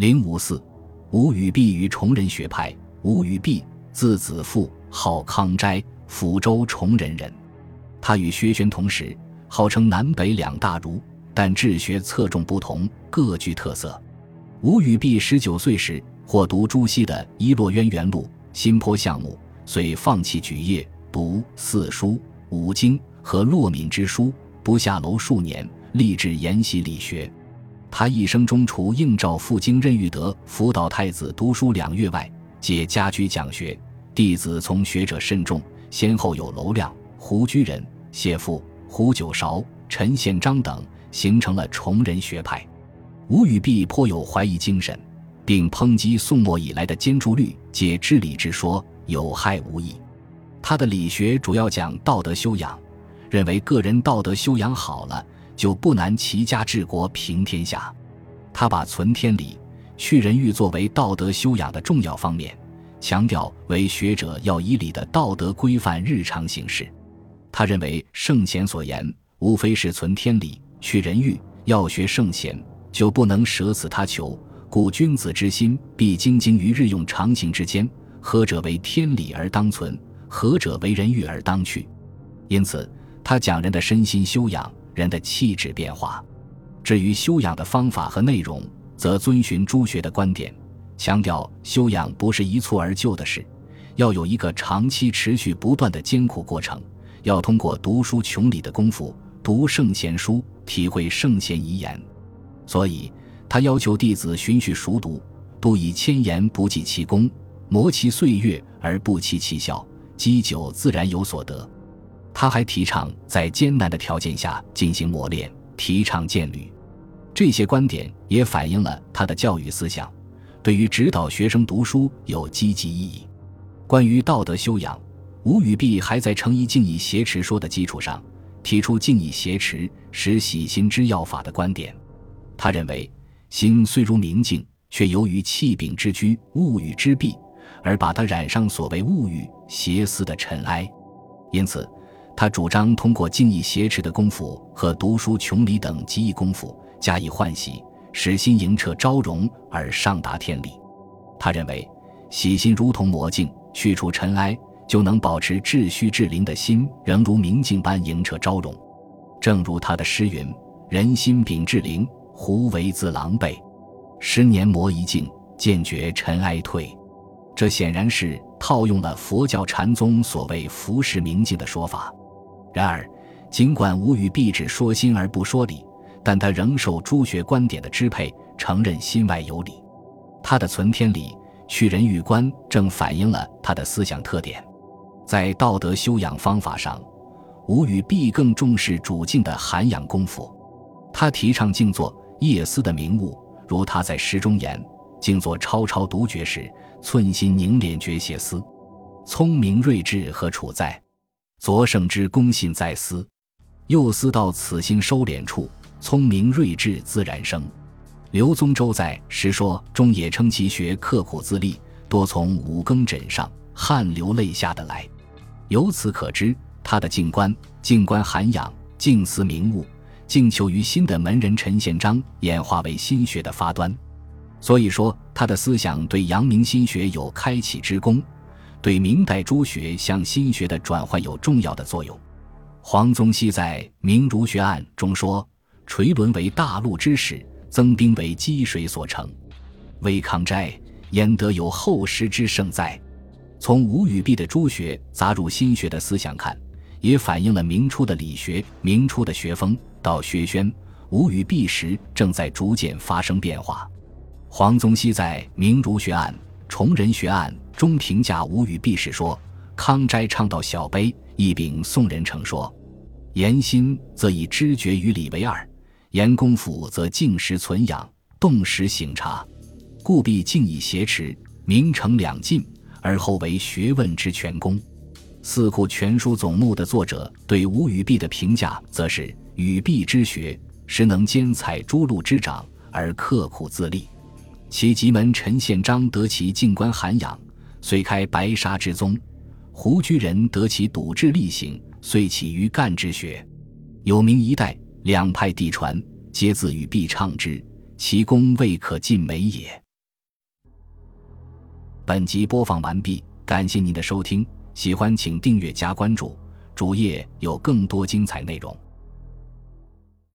零五四，吴语弼于崇仁学派。吴语弼，字子父，号康斋，抚州崇仁人。他与薛玄同时，号称南北两大儒，但治学侧重不同，各具特色。吴语弼十九岁时，或读朱熹的《伊洛渊源录》《新坡项目》，遂放弃举业，读四书、五经和洛敏之书，不下楼数年，立志研习理学。他一生中除应召赴京任玉德辅导太子读书两月外，皆家居讲学，弟子从学者甚众，先后有娄亮、胡居仁、谢父、胡九韶、陈宪章等，形成了崇仁学派。吴语弼颇有怀疑精神，并抨击宋末以来的兼著律解知理之说有害无益。他的理学主要讲道德修养，认为个人道德修养好了，就不难齐家治国平天下。他把存天理、去人欲作为道德修养的重要方面，强调为学者要以理的道德规范日常行事。他认为圣贤所言无非是存天理、去人欲，要学圣贤。就不能舍此他求，故君子之心必精精于日用常行之间。何者为天理而当存？何者为人欲而当去？因此，他讲人的身心修养，人的气质变化。至于修养的方法和内容，则遵循朱学的观点，强调修养不是一蹴而就的事，要有一个长期持续不断的艰苦过程，要通过读书穷理的功夫，读圣贤书，体会圣贤遗言。所以，他要求弟子循序熟读，不以千言不计其功，磨其岁月而不期其效，积久自然有所得。他还提倡在艰难的条件下进行磨练，提倡建履。这些观点也反映了他的教育思想，对于指导学生读书有积极意义。关于道德修养，吴语弼还在诚以静以挟持说的基础上，提出静以挟持使喜心之要法的观点。他认为，心虽如明镜，却由于气柄之居、物欲之弊，而把它染上所谓物欲、邪思的尘埃。因此，他主张通过静意挟持的功夫和读书穷理等极意功夫加以换洗，使心莹澈昭容而上达天理。他认为，洗心如同魔镜，去除尘埃，就能保持至虚至灵的心仍如明镜般莹澈昭容。正如他的诗云：“人心秉至灵。”胡为自狼狈？十年磨一镜，渐觉尘埃退。这显然是套用了佛教禅宗所谓“浮世明镜”的说法。然而，尽管吴语必只说心而不说理，但他仍受朱学观点的支配，承认心外有理。他的存天理、去人欲观，正反映了他的思想特点。在道德修养方法上，吴语必更重视主静的涵养功夫。他提倡静坐。夜思的明悟，如他在诗中言：“静坐超超独绝时，寸心凝练绝写思。聪明睿智和处在？昨圣之公信在思。又思到此心收敛处，聪明睿智自然生。”刘宗周在《时说》中也称其学刻苦自立，多从五更枕上，汗流泪下的来。由此可知，他的静观、静观涵养、静思明悟。静求于心的门人陈宪章演化为心学的发端，所以说他的思想对阳明心学有开启之功，对明代朱学向心学的转换有重要的作用。黄宗羲在《明儒学案》中说：“垂纶为大陆之始，增兵为积水所成。魏康斋焉得有后世之盛哉？”从吴语弼的朱学杂入心学的思想看，也反映了明初的理学、明初的学风。到薛宣、吴语弼时，正在逐渐发生变化。黄宗羲在《明儒学案》《崇仁学案》中评价吴语弼时说：“康斋倡导小悲，一秉宋人成说。言心则以知觉与理为二，言功夫则静时存养，动时醒察，故必静以挟持，明成两尽，而后为学问之全功。”《四库全书总目》的作者对吴语弼的评价，则是。语弼之学，实能兼采诸路之长而刻苦自立。其籍门陈宪章得其静观涵养，遂开白沙之宗；胡居仁得其笃志力行，遂起于干之学。有名一代，两派递传，皆自语弼倡之，其功未可尽美也。本集播放完毕，感谢您的收听，喜欢请订阅加关注，主页有更多精彩内容。